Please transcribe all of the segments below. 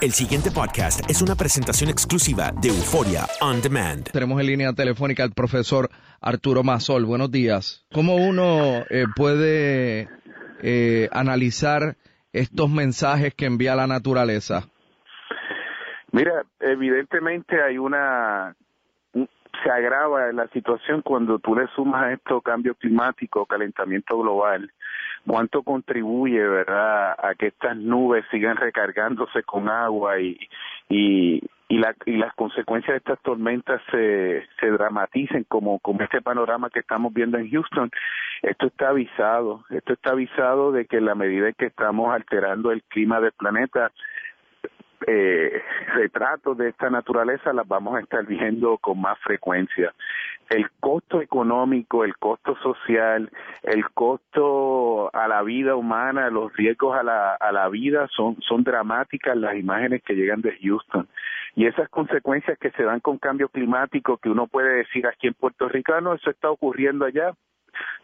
El siguiente podcast es una presentación exclusiva de Euforia On Demand. Tenemos en línea telefónica al profesor Arturo Masol. Buenos días. ¿Cómo uno eh, puede eh, analizar estos mensajes que envía la naturaleza? Mira, evidentemente hay una se agrava la situación cuando tú le sumas a esto cambio climático, calentamiento global, cuánto contribuye, ¿verdad?, a que estas nubes sigan recargándose con agua y, y, y, la, y las consecuencias de estas tormentas se, se dramaticen como, como este panorama que estamos viendo en Houston. Esto está avisado, esto está avisado de que en la medida que estamos alterando el clima del planeta, eh, retratos de esta naturaleza las vamos a estar viendo con más frecuencia. El costo económico, el costo social, el costo a la vida humana, los riesgos a la, a la vida son, son dramáticas las imágenes que llegan de Houston. Y esas consecuencias que se dan con cambio climático que uno puede decir aquí en Puerto Rico, "Ah, no, eso está ocurriendo allá,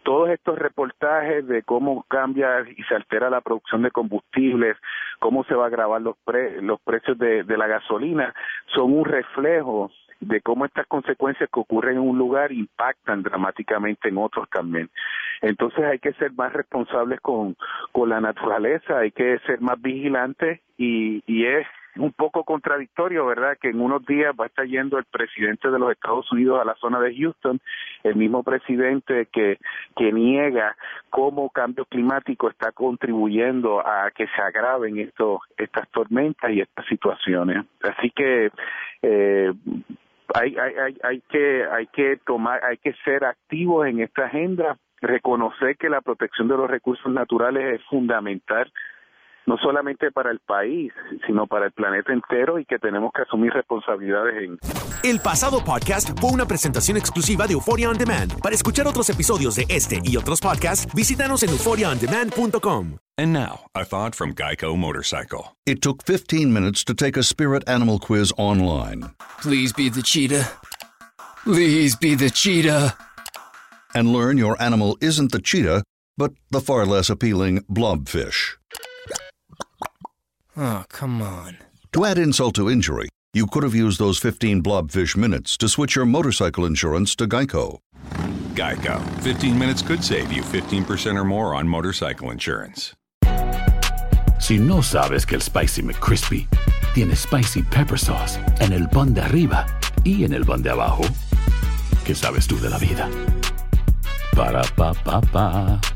todos estos reportajes de cómo cambia y se altera la producción de combustibles, cómo se va a agravar los, pre los precios de, de la gasolina, son un reflejo de cómo estas consecuencias que ocurren en un lugar impactan dramáticamente en otros también. Entonces hay que ser más responsables con, con la naturaleza, hay que ser más vigilantes y, y es un poco contradictorio, ¿verdad? Que en unos días va a estar yendo el presidente de los Estados Unidos a la zona de Houston, el mismo presidente que, que niega cómo cambio climático está contribuyendo a que se agraven estos, estas tormentas y estas situaciones. Así que eh, hay, hay, hay, hay que hay que tomar, hay que ser activos en esta agenda, reconocer que la protección de los recursos naturales es fundamental no solamente para el país, sino para el planeta entero y que tenemos que asumir responsabilidades en El pasado podcast fue una presentación exclusiva de Euphoria On Demand. Para escuchar otros episodios de este y otros podcasts, visítanos en euphoriaondemand.com. And now, a thought from Geico Motorcycle. It took 15 minutes to take a spirit animal quiz online Please be the cheetah. Please be the cheetah. and learn your animal isn't the cheetah, but the far less appealing blobfish. Oh, come on. To add insult to injury, you could have used those 15 blobfish minutes to switch your motorcycle insurance to Geico. Geico. 15 minutes could save you 15% or more on motorcycle insurance. Si no sabes que el Spicy McCrispy tiene Spicy Pepper Sauce en el pan de arriba y en el pan de abajo, ¿qué sabes tú de la vida? Para, pa, pa, pa.